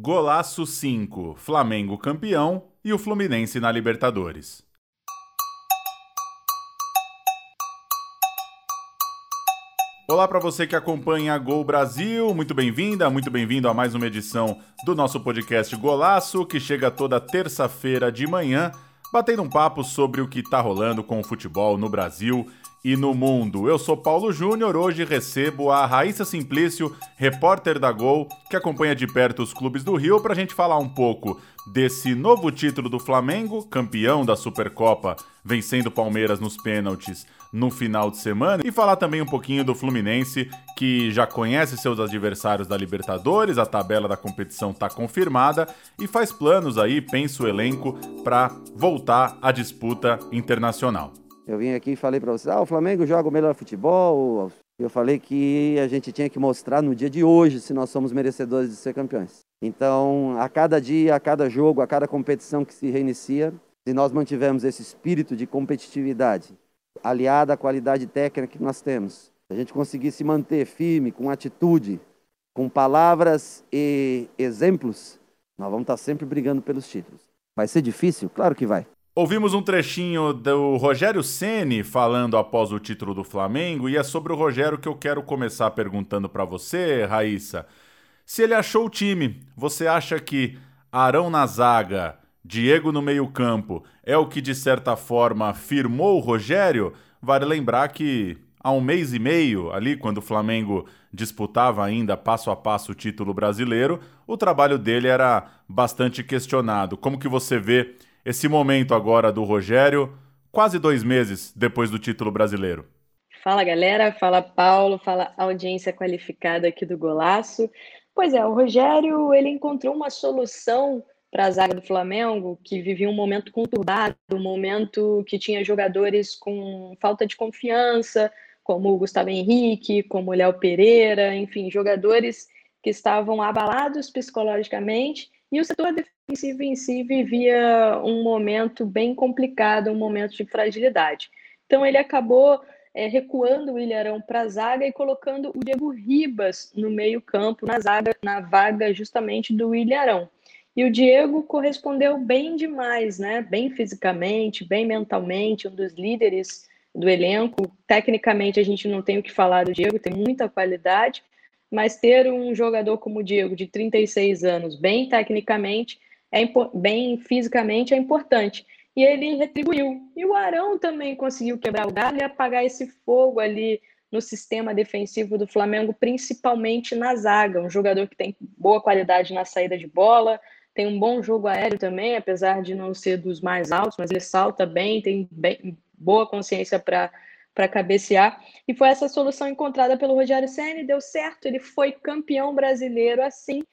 Golaço 5, Flamengo campeão e o Fluminense na Libertadores. Olá para você que acompanha Gol Brasil, muito bem-vinda, muito bem-vindo a mais uma edição do nosso podcast Golaço, que chega toda terça-feira de manhã, batendo um papo sobre o que está rolando com o futebol no Brasil e no mundo. Eu sou Paulo Júnior, hoje recebo a Raíssa Simplício, repórter da Gol, que acompanha de perto os clubes do Rio, para a gente falar um pouco desse novo título do Flamengo, campeão da Supercopa, vencendo o Palmeiras nos pênaltis no final de semana, e falar também um pouquinho do Fluminense, que já conhece seus adversários da Libertadores, a tabela da competição está confirmada e faz planos aí, pensa o elenco, para voltar à disputa internacional. Eu vim aqui e falei para vocês, ah, o Flamengo joga o melhor futebol. Eu falei que a gente tinha que mostrar no dia de hoje se nós somos merecedores de ser campeões. Então, a cada dia, a cada jogo, a cada competição que se reinicia, se nós mantivermos esse espírito de competitividade, aliado à qualidade técnica que nós temos, se a gente conseguir se manter firme, com atitude, com palavras e exemplos, nós vamos estar sempre brigando pelos títulos. Vai ser difícil? Claro que vai. Ouvimos um trechinho do Rogério Ceni falando após o título do Flamengo e é sobre o Rogério que eu quero começar perguntando para você, Raíssa. Se ele achou o time, você acha que Arão na zaga, Diego no meio-campo é o que de certa forma firmou o Rogério? Vale lembrar que há um mês e meio, ali quando o Flamengo disputava ainda passo a passo o título brasileiro, o trabalho dele era bastante questionado. Como que você vê esse momento agora do Rogério, quase dois meses depois do título brasileiro. Fala galera, fala Paulo, fala audiência qualificada aqui do Golaço. Pois é, o Rogério ele encontrou uma solução para a zaga do Flamengo, que vivia um momento conturbado, um momento que tinha jogadores com falta de confiança, como o Gustavo Henrique, como o Léo Pereira, enfim, jogadores que estavam abalados psicologicamente, e o setor defensivo em si vivia um momento bem complicado, um momento de fragilidade. Então ele acabou é, recuando o Ilharão para a zaga e colocando o Diego Ribas no meio-campo, na zaga, na vaga justamente do Ilharão. E o Diego correspondeu bem demais, né? Bem fisicamente, bem mentalmente, um dos líderes do elenco. Tecnicamente a gente não tem o que falar do Diego, tem muita qualidade, mas ter um jogador como o Diego, de 36 anos, bem tecnicamente, é bem fisicamente, é importante. E ele retribuiu. E o Arão também conseguiu quebrar o galho e apagar esse fogo ali no sistema defensivo do Flamengo, principalmente na zaga. Um jogador que tem boa qualidade na saída de bola, tem um bom jogo aéreo também, apesar de não ser dos mais altos, mas ele salta bem, tem bem, boa consciência para para cabecear. E foi essa solução encontrada pelo Rogério Senna, deu certo, ele foi campeão brasileiro assim,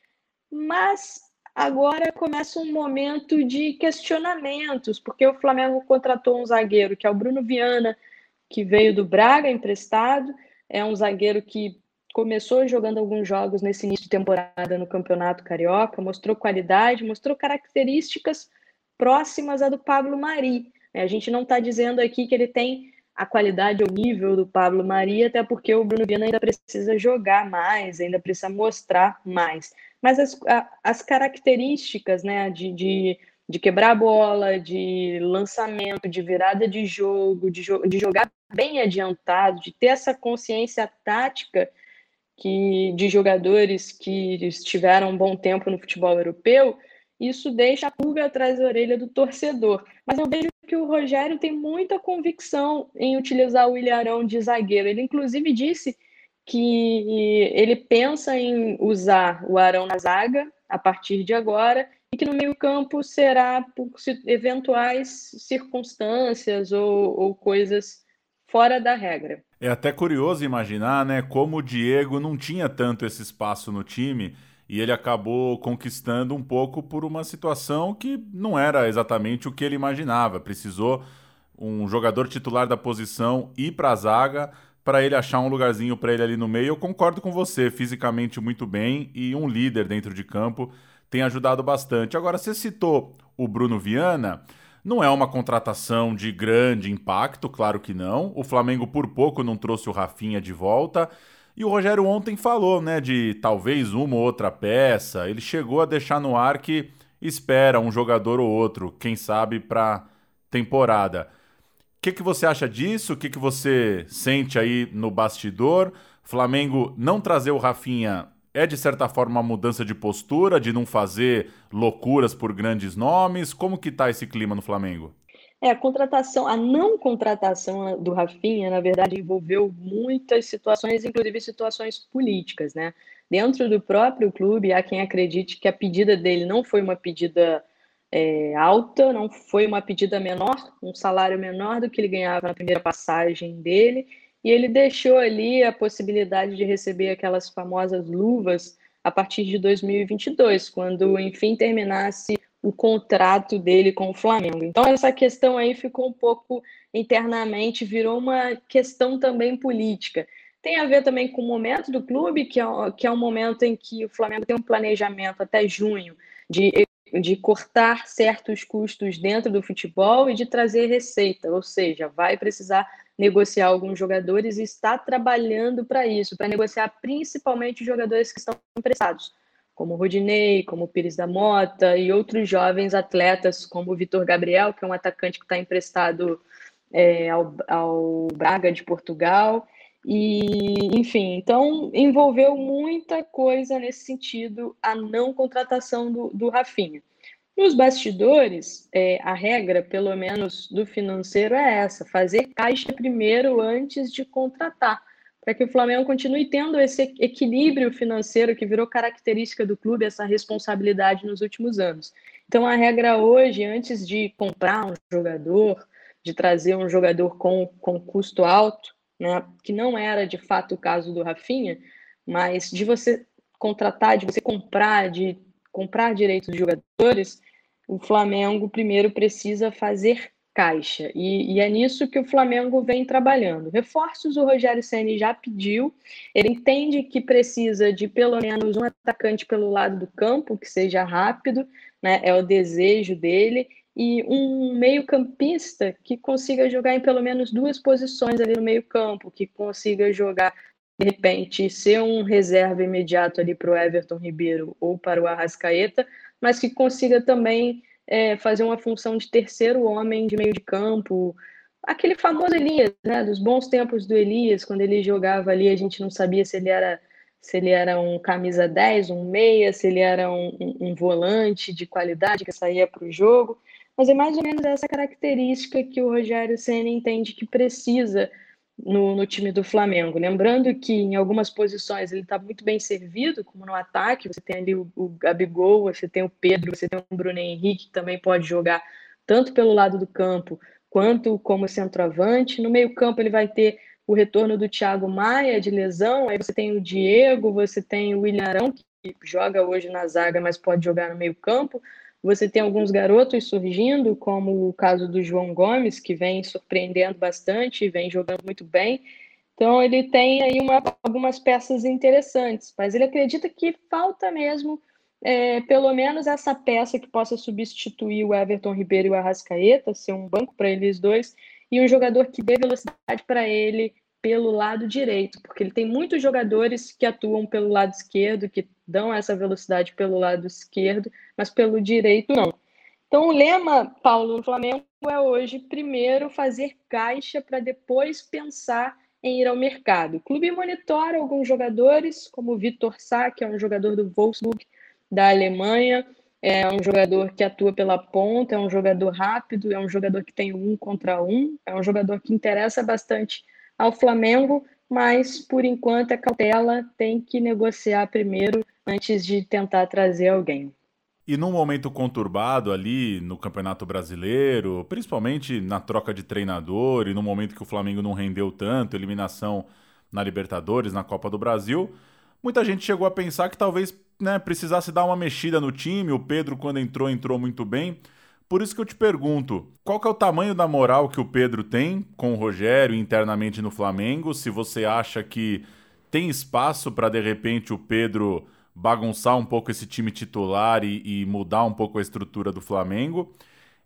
mas agora começa um momento de questionamentos, porque o Flamengo contratou um zagueiro que é o Bruno Viana, que veio do Braga emprestado, é um zagueiro que começou jogando alguns jogos nesse início de temporada no Campeonato Carioca, mostrou qualidade, mostrou características próximas à do Pablo Mari. A gente não está dizendo aqui que ele tem a qualidade ou nível do Pablo Maria, até porque o Bruno Viana ainda precisa jogar mais, ainda precisa mostrar mais. Mas as, a, as características né, de, de, de, quebrar a bola, de lançamento, de virada de jogo, de, de jogar bem adiantado, de ter essa consciência tática que de jogadores que estiveram um bom tempo no futebol europeu, isso deixa a pulga atrás da orelha do torcedor. Mas eu vejo que o Rogério tem muita convicção em utilizar o Ilharão de zagueiro. Ele, inclusive, disse que ele pensa em usar o Arão na zaga a partir de agora e que no meio-campo será por eventuais circunstâncias ou, ou coisas fora da regra. É até curioso imaginar, né, como o Diego não tinha tanto esse espaço no time e ele acabou conquistando um pouco por uma situação que não era exatamente o que ele imaginava. Precisou um jogador titular da posição ir para a zaga para ele achar um lugarzinho para ele ali no meio. Eu concordo com você, fisicamente muito bem e um líder dentro de campo tem ajudado bastante. Agora, você citou o Bruno Viana. Não é uma contratação de grande impacto, claro que não. O Flamengo por pouco não trouxe o Rafinha de volta. E o Rogério ontem falou, né, de talvez uma ou outra peça. Ele chegou a deixar no ar que espera um jogador ou outro, quem sabe para temporada. O que, que você acha disso? O que, que você sente aí no bastidor? Flamengo não trazer o Rafinha é de certa forma uma mudança de postura, de não fazer loucuras por grandes nomes? Como que tá esse clima no Flamengo? É, a contratação, a não contratação do Rafinha, na verdade, envolveu muitas situações, inclusive situações políticas, né? Dentro do próprio clube, há quem acredite que a pedida dele não foi uma pedida é, alta, não foi uma pedida menor, um salário menor do que ele ganhava na primeira passagem dele, e ele deixou ali a possibilidade de receber aquelas famosas luvas a partir de 2022, quando enfim terminasse o contrato dele com o Flamengo. Então essa questão aí ficou um pouco internamente, virou uma questão também política. Tem a ver também com o momento do clube, que é, que é um momento em que o Flamengo tem um planejamento até junho de, de cortar certos custos dentro do futebol e de trazer receita, ou seja, vai precisar negociar alguns jogadores e está trabalhando para isso, para negociar principalmente os jogadores que estão emprestados, como Rodinei, como Pires da Mota e outros jovens atletas, como o Vitor Gabriel, que é um atacante que está emprestado é, ao, ao Braga de Portugal. E, enfim, então envolveu muita coisa nesse sentido a não contratação do, do Rafinha. Nos bastidores, é, a regra, pelo menos do financeiro, é essa: fazer caixa primeiro antes de contratar, para que o Flamengo continue tendo esse equilíbrio financeiro que virou característica do clube, essa responsabilidade nos últimos anos. Então, a regra hoje, antes de comprar um jogador, de trazer um jogador com, com custo alto, né, que não era de fato o caso do Rafinha, mas de você contratar, de você comprar, de comprar direitos de jogadores, o Flamengo primeiro precisa fazer caixa. E, e, é nisso que o Flamengo vem trabalhando. Reforços o Rogério Ceni já pediu. Ele entende que precisa de pelo menos um atacante pelo lado do campo que seja rápido, né? É o desejo dele e um meio-campista que consiga jogar em pelo menos duas posições ali no meio-campo, que consiga jogar de repente ser um reserva imediato ali para o Everton Ribeiro ou para o Arrascaeta, mas que consiga também é, fazer uma função de terceiro homem de meio de campo. Aquele famoso Elias, né, dos bons tempos do Elias, quando ele jogava ali, a gente não sabia se ele era se ele era um camisa 10, um meia, se ele era um, um, um volante de qualidade que saía para o jogo. Mas é mais ou menos essa característica que o Rogério Senna entende que precisa no, no, time do Flamengo. Lembrando que em algumas posições ele está muito bem servido, como no ataque, você tem ali o, o Gabigol, você tem o Pedro, você tem o Bruno Henrique, que também pode jogar tanto pelo lado do campo quanto como centroavante. No meio-campo ele vai ter o retorno do Thiago Maia de lesão, aí você tem o Diego, você tem o William Arão, que joga hoje na zaga, mas pode jogar no meio-campo. Você tem alguns garotos surgindo, como o caso do João Gomes, que vem surpreendendo bastante, vem jogando muito bem. Então, ele tem aí uma, algumas peças interessantes, mas ele acredita que falta mesmo, é, pelo menos, essa peça que possa substituir o Everton Ribeiro e o Arrascaeta, ser um banco para eles dois, e um jogador que dê velocidade para ele pelo lado direito, porque ele tem muitos jogadores que atuam pelo lado esquerdo, que dão essa velocidade pelo lado esquerdo, mas pelo direito não. Então, o lema, Paulo, do Flamengo é hoje, primeiro, fazer caixa para depois pensar em ir ao mercado. O clube monitora alguns jogadores, como o Vitor Sá, que é um jogador do Wolfsburg, da Alemanha, é um jogador que atua pela ponta, é um jogador rápido, é um jogador que tem um contra um, é um jogador que interessa bastante ao Flamengo, mas por enquanto a cautela tem que negociar primeiro antes de tentar trazer alguém. E num momento conturbado ali no Campeonato Brasileiro, principalmente na troca de treinador e no momento que o Flamengo não rendeu tanto, eliminação na Libertadores, na Copa do Brasil, muita gente chegou a pensar que talvez né, precisasse dar uma mexida no time. O Pedro, quando entrou, entrou muito bem. Por isso que eu te pergunto, qual que é o tamanho da moral que o Pedro tem com o Rogério internamente no Flamengo? Se você acha que tem espaço para de repente o Pedro bagunçar um pouco esse time titular e, e, mudar um pouco a estrutura do Flamengo.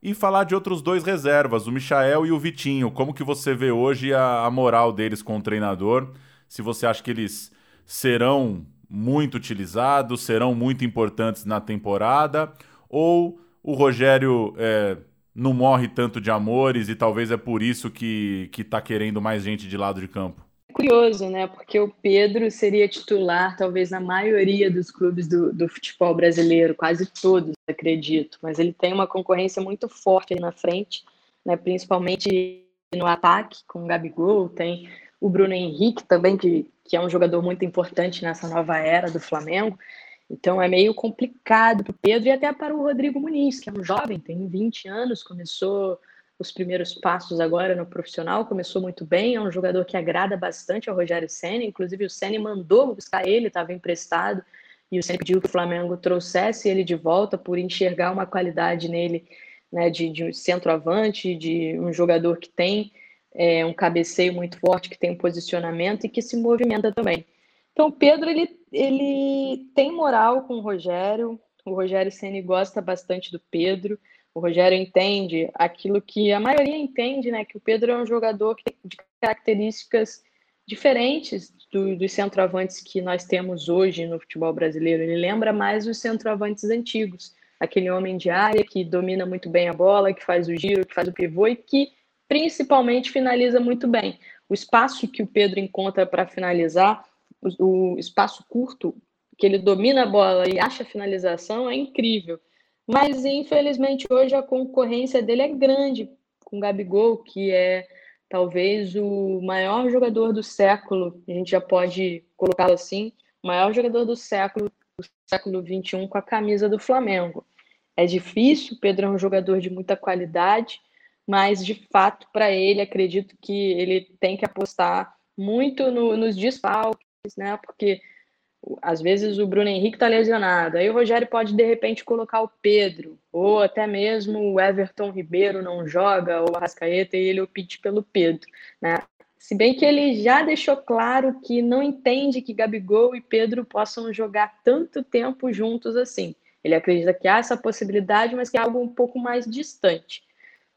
E falar de outros dois reservas, o Michael e o Vitinho. Como que você vê hoje a, a moral deles com o treinador? Se você acha que eles serão muito utilizados, serão muito importantes na temporada? Ou o Rogério é, não morre tanto de amores e talvez é por isso que está querendo mais gente de lado de campo? Curioso, né? Porque o Pedro seria titular, talvez na maioria dos clubes do, do futebol brasileiro, quase todos, acredito. Mas ele tem uma concorrência muito forte ali na frente, né? principalmente no ataque, com o Gabigol, tem o Bruno Henrique também, que, que é um jogador muito importante nessa nova era do Flamengo. Então é meio complicado para o Pedro e até para o Rodrigo Muniz, que é um jovem, tem 20 anos, começou os primeiros passos agora no profissional, começou muito bem, é um jogador que agrada bastante ao Rogério Senna, inclusive o Senna mandou buscar ele, estava emprestado, e o Senna pediu que o Flamengo trouxesse ele de volta por enxergar uma qualidade nele né, de, de centroavante, de um jogador que tem é, um cabeceio muito forte, que tem um posicionamento e que se movimenta também. Então, o Pedro ele, ele tem moral com o Rogério, o Rogério Ceni gosta bastante do Pedro, o Rogério entende aquilo que a maioria entende, né? Que o Pedro é um jogador de características diferentes do, dos centroavantes que nós temos hoje no futebol brasileiro. Ele lembra mais os centroavantes antigos, aquele homem de área que domina muito bem a bola, que faz o giro, que faz o pivô e que principalmente finaliza muito bem. O espaço que o Pedro encontra para finalizar, o, espaço curto que ele domina a bola e acha a finalização é incrível. Mas infelizmente hoje a concorrência dele é grande com o Gabigol, que é talvez o maior jogador do século, a gente já pode colocá-lo assim, o maior jogador do século, do século 21 com a camisa do Flamengo. É difícil, o Pedro é um jogador de muita qualidade, mas de fato, para ele, acredito que ele tem que apostar muito no, nos desfalques, né? Porque às vezes o Bruno Henrique está lesionado, aí o Rogério pode de repente colocar o Pedro, ou até mesmo o Everton Ribeiro não joga, ou a Rascaeta, e ele opte pelo Pedro, né? Se bem que ele já deixou claro que não entende que Gabigol e Pedro possam jogar tanto tempo juntos assim. Ele acredita que há essa possibilidade, mas que é algo um pouco mais distante.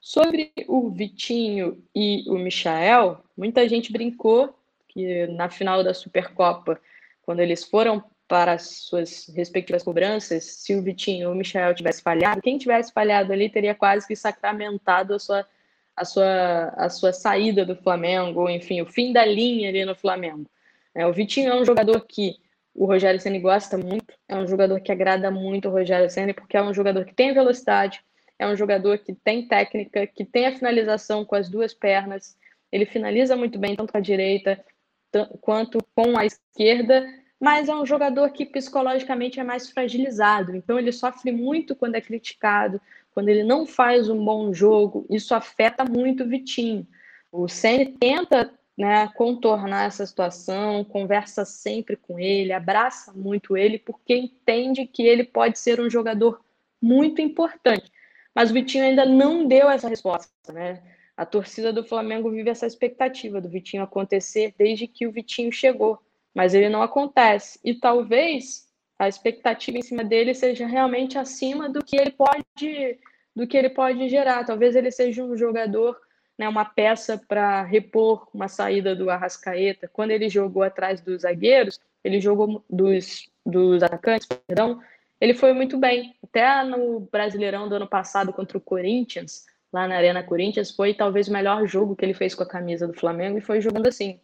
Sobre o Vitinho e o Michael, muita gente brincou que na final da Supercopa quando eles foram para as suas respectivas cobranças, se o Vitinho ou o Michel tivesse falhado, quem tivesse falhado ali teria quase que sacramentado a sua, a sua, a sua saída do Flamengo, ou enfim, o fim da linha ali no Flamengo. É, o Vitinho é um jogador que o Rogério Ceni gosta muito, é um jogador que agrada muito o Rogério Ceni porque é um jogador que tem velocidade, é um jogador que tem técnica, que tem a finalização com as duas pernas, ele finaliza muito bem tanto com a direita quanto com a esquerda, mas é um jogador que psicologicamente é mais fragilizado. Então ele sofre muito quando é criticado, quando ele não faz um bom jogo. Isso afeta muito o Vitinho. O Ceni tenta né, contornar essa situação, conversa sempre com ele, abraça muito ele, porque entende que ele pode ser um jogador muito importante. Mas o Vitinho ainda não deu essa resposta, né? A torcida do Flamengo vive essa expectativa do Vitinho acontecer desde que o Vitinho chegou, mas ele não acontece. E talvez a expectativa em cima dele seja realmente acima do que ele pode do que ele pode gerar. Talvez ele seja um jogador, né, uma peça para repor uma saída do Arrascaeta. Quando ele jogou atrás dos zagueiros, ele jogou dos, dos atacantes, perdão, ele foi muito bem. Até no Brasileirão do ano passado contra o Corinthians, lá na Arena Corinthians, foi talvez o melhor jogo que ele fez com a camisa do Flamengo e foi jogando assim,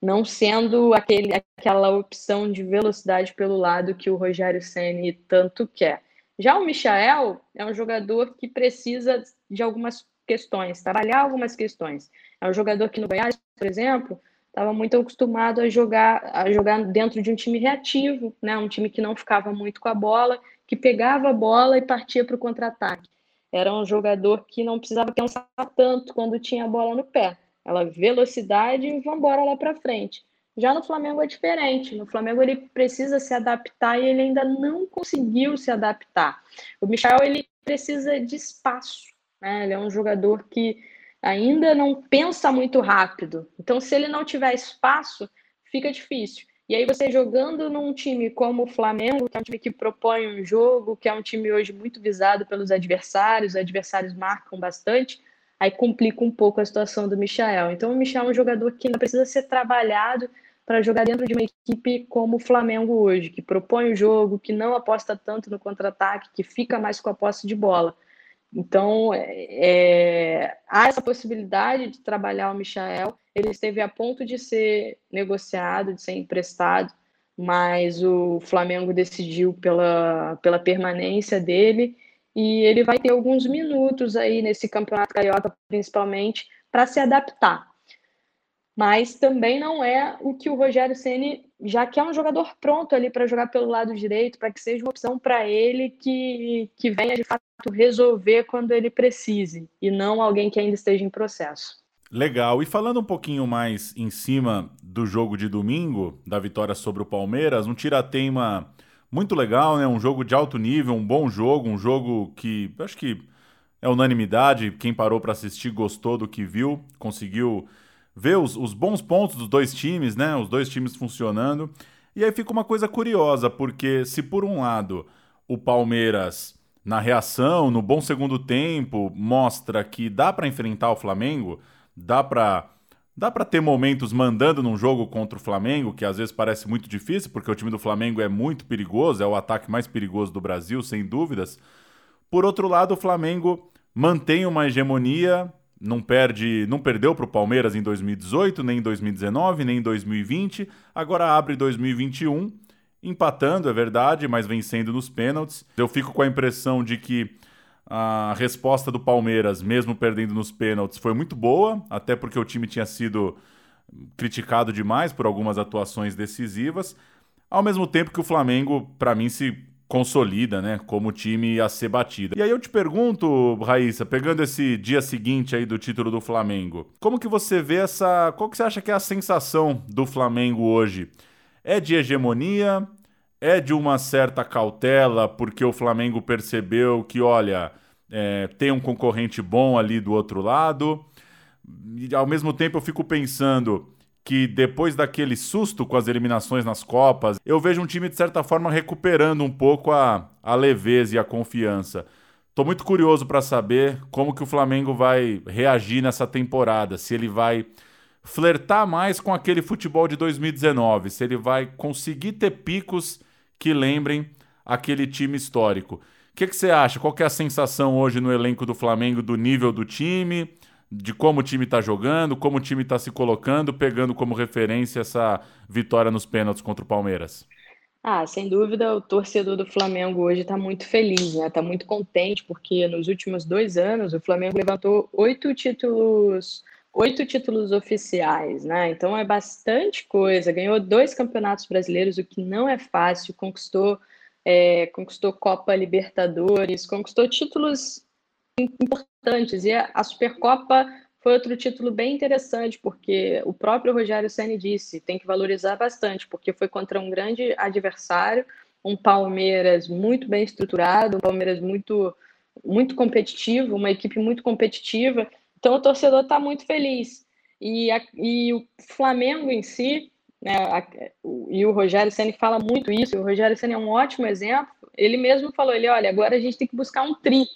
não sendo aquele, aquela opção de velocidade pelo lado que o Rogério Ceni tanto quer. Já o Michael é um jogador que precisa de algumas questões, trabalhar algumas questões. É um jogador que no Goiás, por exemplo, estava muito acostumado a jogar, a jogar dentro de um time reativo, né? um time que não ficava muito com a bola, que pegava a bola e partia para o contra-ataque. Era um jogador que não precisava pensar tanto quando tinha a bola no pé. Ela velocidade e vamos embora lá para frente. Já no Flamengo é diferente. No Flamengo ele precisa se adaptar e ele ainda não conseguiu se adaptar. O Michel ele precisa de espaço. Né? Ele é um jogador que ainda não pensa muito rápido. Então, se ele não tiver espaço, fica difícil. E aí você jogando num time como o Flamengo, que é um time que propõe um jogo, que é um time hoje muito visado pelos adversários, os adversários marcam bastante, aí complica um pouco a situação do Michel. Então o Michel é um jogador que ainda precisa ser trabalhado para jogar dentro de uma equipe como o Flamengo hoje, que propõe o jogo, que não aposta tanto no contra-ataque, que fica mais com a posse de bola. Então, é, há essa possibilidade de trabalhar o Michael. Ele esteve a ponto de ser negociado, de ser emprestado, mas o Flamengo decidiu pela, pela permanência dele e ele vai ter alguns minutos aí nesse campeonato carioca, principalmente, para se adaptar. Mas também não é o que o Rogério Ceni já quer um jogador pronto ali para jogar pelo lado direito, para que seja uma opção para ele que, que venha de fato resolver quando ele precise, e não alguém que ainda esteja em processo. Legal. E falando um pouquinho mais em cima do jogo de domingo, da vitória sobre o Palmeiras, um tiratema muito legal, né? Um jogo de alto nível, um bom jogo, um jogo que acho que é unanimidade. Quem parou para assistir gostou do que viu, conseguiu ver os, os bons pontos dos dois times, né? Os dois times funcionando. E aí fica uma coisa curiosa, porque se por um lado o Palmeiras, na reação, no bom segundo tempo, mostra que dá para enfrentar o Flamengo, dá para dá para ter momentos mandando num jogo contra o Flamengo, que às vezes parece muito difícil, porque o time do Flamengo é muito perigoso, é o ataque mais perigoso do Brasil, sem dúvidas. Por outro lado, o Flamengo mantém uma hegemonia não perde, não perdeu para o Palmeiras em 2018, nem em 2019, nem em 2020. Agora abre 2021, empatando, é verdade, mas vencendo nos pênaltis. Eu fico com a impressão de que a resposta do Palmeiras, mesmo perdendo nos pênaltis, foi muito boa, até porque o time tinha sido criticado demais por algumas atuações decisivas. Ao mesmo tempo que o Flamengo, para mim, se consolida, né, como time a ser batido. E aí eu te pergunto, Raíssa, pegando esse dia seguinte aí do título do Flamengo, como que você vê essa, qual que você acha que é a sensação do Flamengo hoje? É de hegemonia? É de uma certa cautela porque o Flamengo percebeu que, olha, é, tem um concorrente bom ali do outro lado? E ao mesmo tempo eu fico pensando, que depois daquele susto com as eliminações nas Copas, eu vejo um time de certa forma recuperando um pouco a, a leveza e a confiança. Tô muito curioso para saber como que o Flamengo vai reagir nessa temporada, se ele vai flertar mais com aquele futebol de 2019, se ele vai conseguir ter picos que lembrem aquele time histórico. O que, que você acha? Qual que é a sensação hoje no elenco do Flamengo do nível do time? De como o time está jogando, como o time está se colocando, pegando como referência essa vitória nos pênaltis contra o Palmeiras? Ah, sem dúvida, o torcedor do Flamengo hoje está muito feliz, né? Está muito contente, porque nos últimos dois anos o Flamengo levantou oito títulos, oito títulos oficiais, né? Então é bastante coisa. Ganhou dois campeonatos brasileiros, o que não é fácil, conquistou, é, conquistou Copa Libertadores, conquistou títulos importantes. E a Supercopa foi outro título bem interessante, porque o próprio Rogério Ceni disse, tem que valorizar bastante, porque foi contra um grande adversário, um Palmeiras muito bem estruturado, um Palmeiras muito muito competitivo, uma equipe muito competitiva. Então o torcedor está muito feliz. E, a, e o Flamengo em si, né, a, e o Rogério Ceni fala muito isso, o Rogério Ceni é um ótimo exemplo. Ele mesmo falou, ele, olha, agora a gente tem que buscar um tri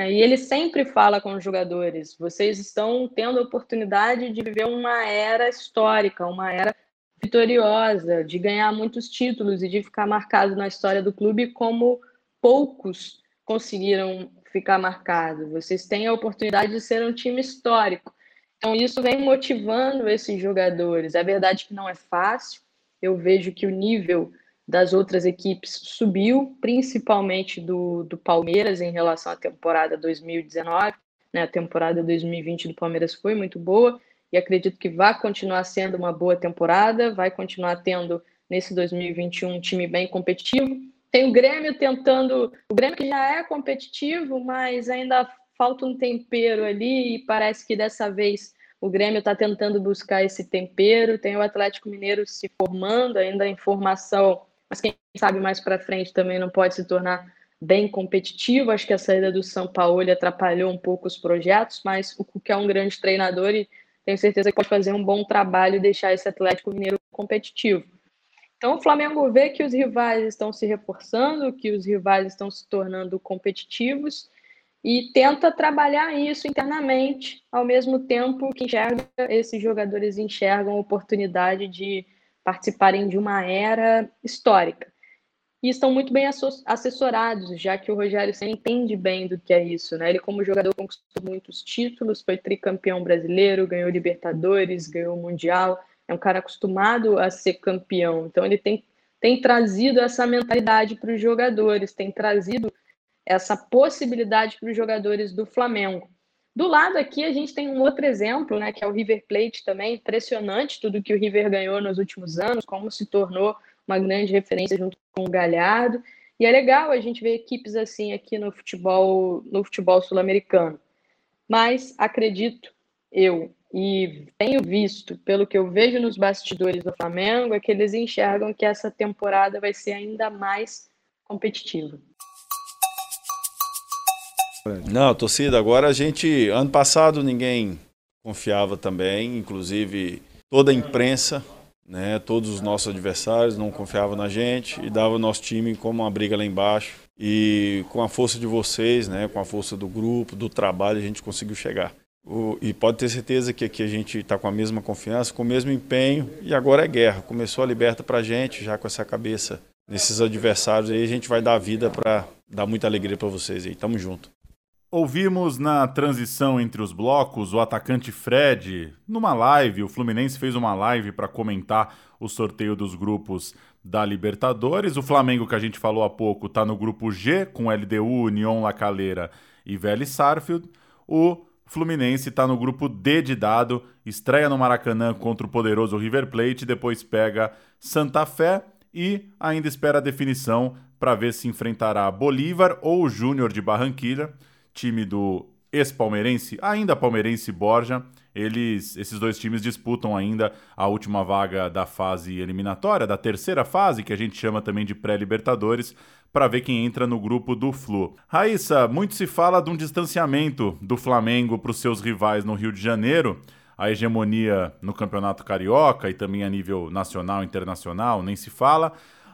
né? E ele sempre fala com os jogadores: vocês estão tendo a oportunidade de viver uma era histórica, uma era vitoriosa, de ganhar muitos títulos e de ficar marcado na história do clube como poucos conseguiram ficar marcados. Vocês têm a oportunidade de ser um time histórico. Então, isso vem motivando esses jogadores. É verdade que não é fácil. Eu vejo que o nível das outras equipes subiu, principalmente do, do Palmeiras em relação à temporada 2019. Né? A temporada 2020 do Palmeiras foi muito boa e acredito que vai continuar sendo uma boa temporada, vai continuar tendo nesse 2021 um time bem competitivo. Tem o Grêmio tentando, o Grêmio que já é competitivo, mas ainda falta um tempero ali e parece que dessa vez o Grêmio está tentando buscar esse tempero. Tem o Atlético Mineiro se formando ainda em formação mas quem sabe mais para frente também não pode se tornar bem competitivo. Acho que a saída do São Paulo atrapalhou um pouco os projetos, mas o que é um grande treinador e tenho certeza que pode fazer um bom trabalho e deixar esse Atlético Mineiro competitivo. Então o Flamengo vê que os rivais estão se reforçando, que os rivais estão se tornando competitivos e tenta trabalhar isso internamente, ao mesmo tempo que enxerga, esses jogadores enxergam oportunidade de participarem de uma era histórica. E estão muito bem assessorados, já que o Rogério Senna entende bem do que é isso. Né? Ele, como jogador, conquistou muitos títulos, foi tricampeão brasileiro, ganhou Libertadores, ganhou Mundial. É um cara acostumado a ser campeão. Então, ele tem, tem trazido essa mentalidade para os jogadores, tem trazido essa possibilidade para os jogadores do Flamengo. Do lado aqui, a gente tem um outro exemplo, né, que é o River Plate também. Impressionante tudo que o River ganhou nos últimos anos, como se tornou uma grande referência junto com o Galhardo. E é legal a gente ver equipes assim aqui no futebol, no futebol sul-americano. Mas acredito eu e tenho visto, pelo que eu vejo nos bastidores do Flamengo, é que eles enxergam que essa temporada vai ser ainda mais competitiva. Não, torcida, agora a gente. Ano passado ninguém confiava também, inclusive toda a imprensa, né, todos os nossos adversários não confiavam na gente e dava o nosso time como uma briga lá embaixo. E com a força de vocês, né, com a força do grupo, do trabalho, a gente conseguiu chegar. O, e pode ter certeza que aqui a gente está com a mesma confiança, com o mesmo empenho, e agora é guerra. Começou a liberta para a gente, já com essa cabeça nesses adversários aí, a gente vai dar vida para dar muita alegria para vocês aí. Tamo junto. Ouvimos na transição entre os blocos o atacante Fred numa live. O Fluminense fez uma live para comentar o sorteio dos grupos da Libertadores. O Flamengo, que a gente falou há pouco, está no grupo G com LDU, União La Calera e Vélez Sarfield. O Fluminense está no grupo D de dado, estreia no Maracanã contra o poderoso River Plate, depois pega Santa Fé e ainda espera a definição para ver se enfrentará Bolívar ou Júnior de Barranquilha time do ex-palmeirense, ainda palmeirense Borja. Eles, esses dois times disputam ainda a última vaga da fase eliminatória, da terceira fase, que a gente chama também de pré-libertadores, para ver quem entra no grupo do Flu. Raíssa, muito se fala de um distanciamento do Flamengo para os seus rivais no Rio de Janeiro. A hegemonia no Campeonato Carioca e também a nível nacional e internacional, nem se fala.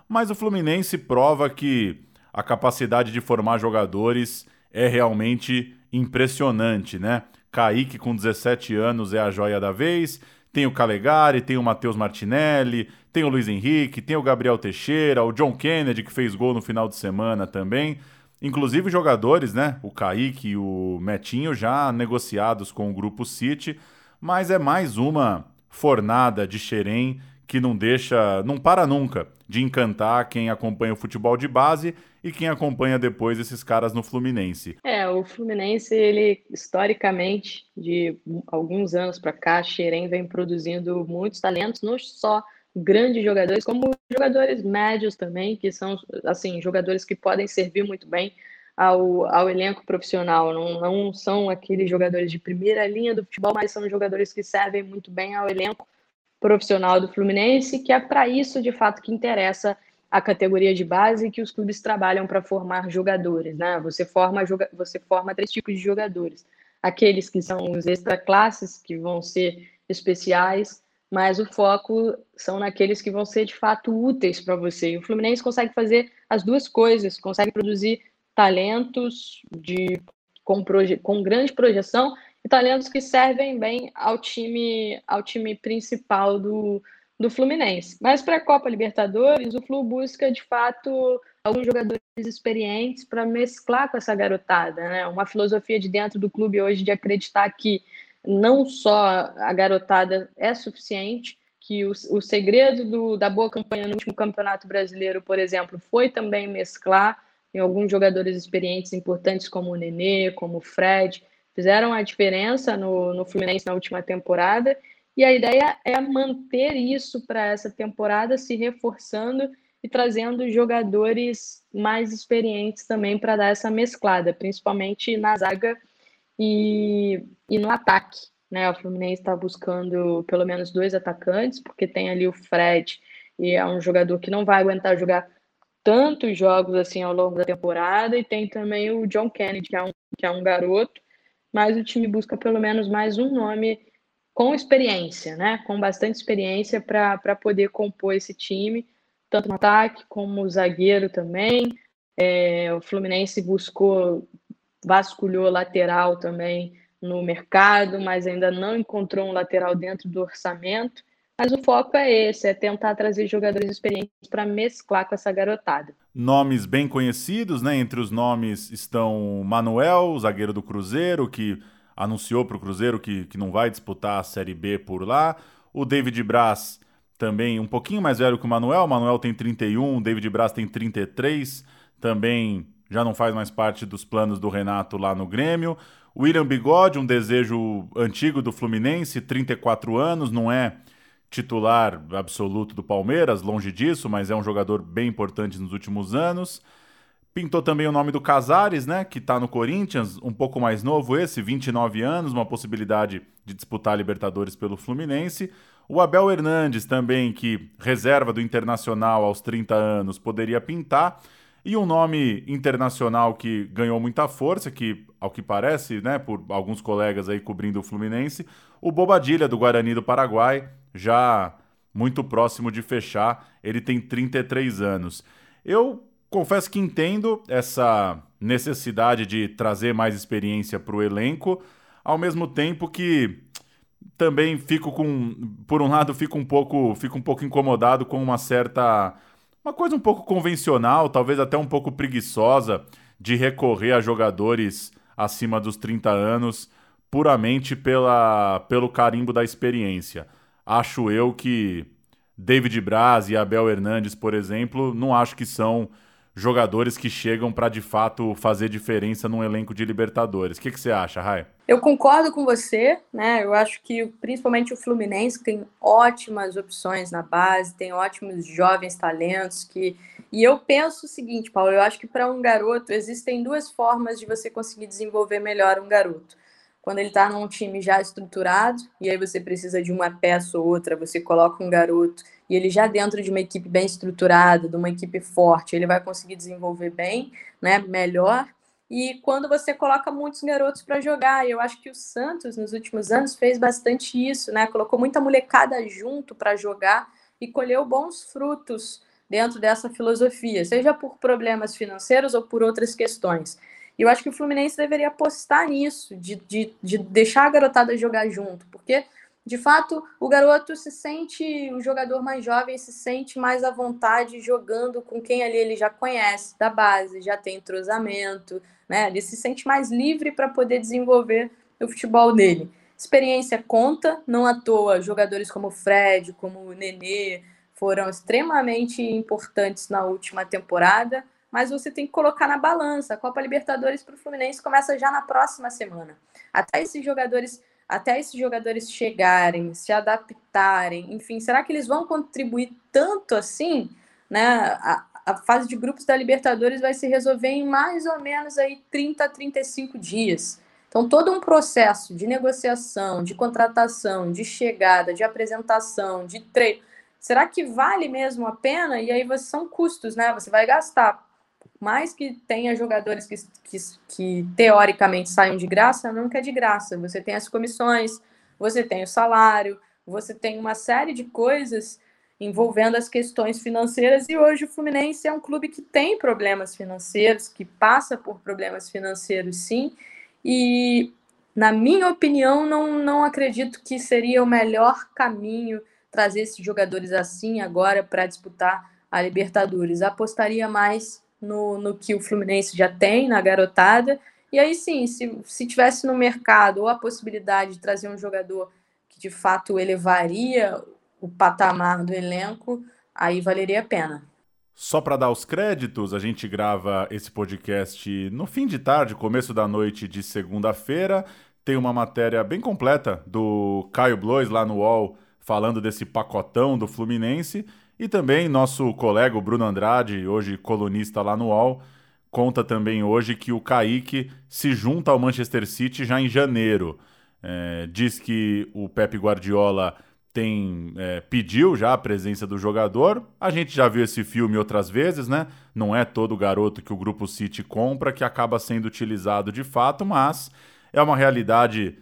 Mas o Fluminense prova que a capacidade de formar jogadores é realmente impressionante, né? Kaique, com 17 anos, é a joia da vez. Tem o Calegari, tem o Matheus Martinelli, tem o Luiz Henrique, tem o Gabriel Teixeira, o John Kennedy, que fez gol no final de semana também. Inclusive jogadores, né? O Kaique e o Metinho já negociados com o Grupo City. Mas é mais uma fornada de Xerém que não deixa, não para nunca de encantar quem acompanha o futebol de base e quem acompanha depois esses caras no Fluminense. É, o Fluminense, ele historicamente, de alguns anos para cá, Xerém vem produzindo muitos talentos, não só grandes jogadores, como jogadores médios também, que são assim jogadores que podem servir muito bem ao, ao elenco profissional. Não, não são aqueles jogadores de primeira linha do futebol, mas são jogadores que servem muito bem ao elenco profissional do Fluminense, que é para isso de fato que interessa a categoria de base que os clubes trabalham para formar jogadores, né? Você forma você forma três tipos de jogadores: aqueles que são os extra classes, que vão ser especiais, mas o foco são naqueles que vão ser de fato úteis para você. E o Fluminense consegue fazer as duas coisas, consegue produzir talentos de com, proje, com grande projeção e talentos que servem bem ao time, ao time principal do, do Fluminense. Mas para a Copa Libertadores, o Flu busca de fato alguns jogadores experientes para mesclar com essa garotada, né? Uma filosofia de dentro do clube hoje de acreditar que não só a garotada é suficiente, que o, o segredo do, da boa campanha no último Campeonato Brasileiro, por exemplo, foi também mesclar em alguns jogadores experientes importantes como o Nenê, como o Fred, fizeram a diferença no, no Fluminense na última temporada. E a ideia é manter isso para essa temporada, se reforçando e trazendo jogadores mais experientes também para dar essa mesclada, principalmente na zaga e, e no ataque. Né? O Fluminense está buscando pelo menos dois atacantes, porque tem ali o Fred, e é um jogador que não vai aguentar jogar tantos jogos assim ao longo da temporada, e tem também o John Kennedy, que é um, que é um garoto mas o time busca pelo menos mais um nome com experiência, né? Com bastante experiência para poder compor esse time, tanto no ataque como zagueiro também. É, o Fluminense buscou, vasculhou lateral também no mercado, mas ainda não encontrou um lateral dentro do orçamento. Mas o foco é esse, é tentar trazer jogadores experientes para mesclar com essa garotada. Nomes bem conhecidos, né? Entre os nomes estão Manuel, zagueiro do Cruzeiro, que anunciou para o Cruzeiro que, que não vai disputar a Série B por lá. O David Braz, também um pouquinho mais velho que o Manuel. O Manuel tem 31, o David Braz tem 33. Também já não faz mais parte dos planos do Renato lá no Grêmio. William Bigode, um desejo antigo do Fluminense, 34 anos, não é titular absoluto do Palmeiras, longe disso, mas é um jogador bem importante nos últimos anos. Pintou também o nome do Casares, né, que está no Corinthians, um pouco mais novo esse, 29 anos, uma possibilidade de disputar a Libertadores pelo Fluminense. O Abel Hernandes também, que reserva do Internacional aos 30 anos, poderia pintar. E um nome internacional que ganhou muita força, que, ao que parece, né, por alguns colegas aí cobrindo o Fluminense, o Bobadilha, do Guarani do Paraguai, já muito próximo de fechar. Ele tem 33 anos. Eu confesso que entendo essa necessidade de trazer mais experiência para o elenco, ao mesmo tempo que também fico com, por um lado, fico um pouco, fico um pouco incomodado com uma certa, uma coisa um pouco convencional, talvez até um pouco preguiçosa de recorrer a jogadores acima dos 30 anos puramente pela, pelo carimbo da experiência. Acho eu que David Braz e Abel Hernandes, por exemplo, não acho que são jogadores que chegam para de fato fazer diferença num elenco de Libertadores. O que, que você acha, Rai? Eu concordo com você, né? Eu acho que principalmente o Fluminense tem ótimas opções na base, tem ótimos jovens talentos que e eu penso o seguinte, Paulo, eu acho que para um garoto existem duas formas de você conseguir desenvolver melhor um garoto quando ele está num time já estruturado, e aí você precisa de uma peça ou outra, você coloca um garoto, e ele já dentro de uma equipe bem estruturada, de uma equipe forte, ele vai conseguir desenvolver bem, né, melhor. E quando você coloca muitos garotos para jogar, eu acho que o Santos nos últimos anos fez bastante isso, né? Colocou muita molecada junto para jogar e colheu bons frutos dentro dessa filosofia, seja por problemas financeiros ou por outras questões. E eu acho que o Fluminense deveria apostar nisso, de, de, de deixar a garotada jogar junto, porque de fato, o garoto se sente, o jogador mais jovem se sente mais à vontade jogando com quem ali ele já conhece da base, já tem entrosamento, né? Ele se sente mais livre para poder desenvolver o futebol dele. Experiência conta, não à toa, jogadores como Fred, como Nenê foram extremamente importantes na última temporada mas você tem que colocar na balança. A Copa Libertadores para o Fluminense começa já na próxima semana. Até esses jogadores, até esses jogadores chegarem, se adaptarem, enfim, será que eles vão contribuir tanto assim, né? A, a fase de grupos da Libertadores vai se resolver em mais ou menos aí 30 a 35 dias. Então, todo um processo de negociação, de contratação, de chegada, de apresentação, de treino, será que vale mesmo a pena? E aí são custos, né? Você vai gastar mais que tenha jogadores que, que, que teoricamente saiam de graça, nunca é de graça. Você tem as comissões, você tem o salário, você tem uma série de coisas envolvendo as questões financeiras e hoje o Fluminense é um clube que tem problemas financeiros, que passa por problemas financeiros sim, e na minha opinião não, não acredito que seria o melhor caminho trazer esses jogadores assim agora para disputar a Libertadores. Apostaria mais no, no que o Fluminense já tem na garotada. E aí sim, se, se tivesse no mercado ou a possibilidade de trazer um jogador que de fato elevaria o patamar do elenco, aí valeria a pena. Só para dar os créditos, a gente grava esse podcast no fim de tarde, começo da noite de segunda-feira. Tem uma matéria bem completa do Caio Blois lá no UOL falando desse pacotão do Fluminense. E também nosso colega, Bruno Andrade, hoje colunista lá no UOL, conta também hoje que o Kaique se junta ao Manchester City já em janeiro. É, diz que o Pepe Guardiola tem é, pediu já a presença do jogador. A gente já viu esse filme outras vezes, né? Não é todo garoto que o Grupo City compra que acaba sendo utilizado de fato, mas é uma realidade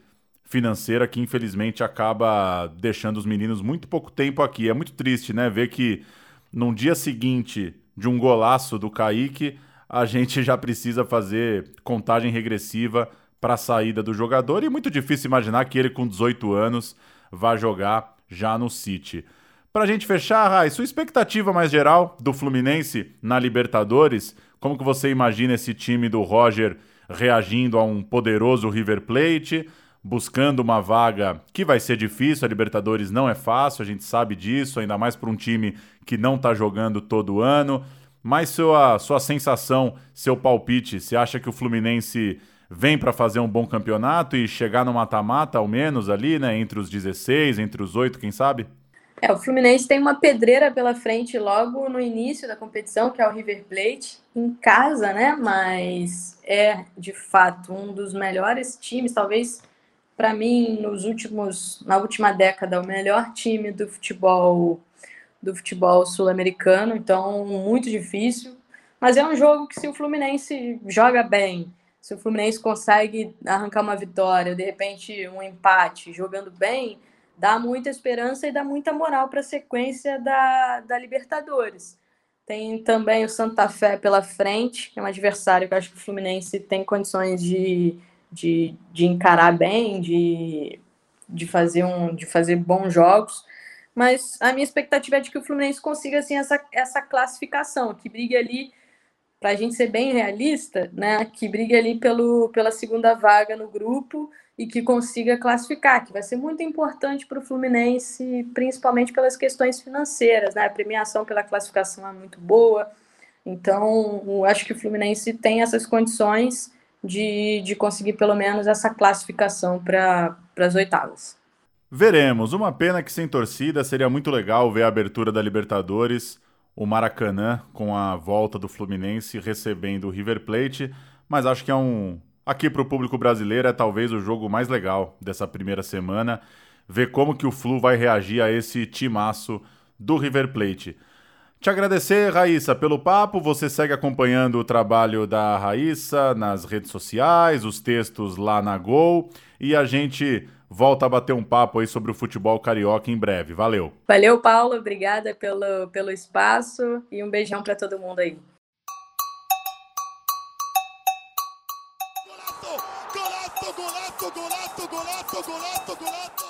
financeira que infelizmente acaba deixando os meninos muito pouco tempo aqui. É muito triste, né? Ver que num dia seguinte de um golaço do Kaique, a gente já precisa fazer contagem regressiva para a saída do jogador e é muito difícil imaginar que ele com 18 anos vá jogar já no City. Para a gente fechar, Rai, sua expectativa mais geral do Fluminense na Libertadores? Como que você imagina esse time do Roger reagindo a um poderoso River Plate, buscando uma vaga que vai ser difícil, a Libertadores não é fácil, a gente sabe disso, ainda mais para um time que não está jogando todo ano. Mas sua, sua sensação, seu palpite, você acha que o Fluminense vem para fazer um bom campeonato e chegar no mata-mata, ao menos ali, né? Entre os 16, entre os 8, quem sabe? É, o Fluminense tem uma pedreira pela frente logo no início da competição, que é o River Plate, em casa, né? Mas é de fato um dos melhores times, talvez para mim nos últimos, na última década, o melhor time do futebol do futebol sul-americano. Então muito difícil, mas é um jogo que se o Fluminense joga bem, se o Fluminense consegue arrancar uma vitória, de repente um empate, jogando bem dá muita esperança e dá muita moral para a sequência da, da Libertadores. Tem também o Santa Fé pela frente, que é um adversário que eu acho que o Fluminense tem condições de, de, de encarar bem, de, de, fazer um, de fazer bons jogos. Mas a minha expectativa é de que o Fluminense consiga assim, essa, essa classificação, que brigue ali, para a gente ser bem realista, né, que brigue ali pelo, pela segunda vaga no grupo e que consiga classificar, que vai ser muito importante para o Fluminense, principalmente pelas questões financeiras, né? A premiação pela classificação é muito boa, então acho que o Fluminense tem essas condições de, de conseguir pelo menos essa classificação para as oitavas. Veremos. Uma pena que sem torcida seria muito legal ver a abertura da Libertadores, o Maracanã com a volta do Fluminense recebendo o River Plate, mas acho que é um Aqui para o público brasileiro é talvez o jogo mais legal dessa primeira semana, ver como que o Flu vai reagir a esse timaço do River Plate. Te agradecer, Raíssa, pelo papo. Você segue acompanhando o trabalho da Raíssa nas redes sociais, os textos lá na Gol. E a gente volta a bater um papo aí sobre o futebol carioca em breve. Valeu. Valeu, Paulo. Obrigada pelo, pelo espaço e um beijão para todo mundo aí. golato, golato, golato, golato, golato, golato.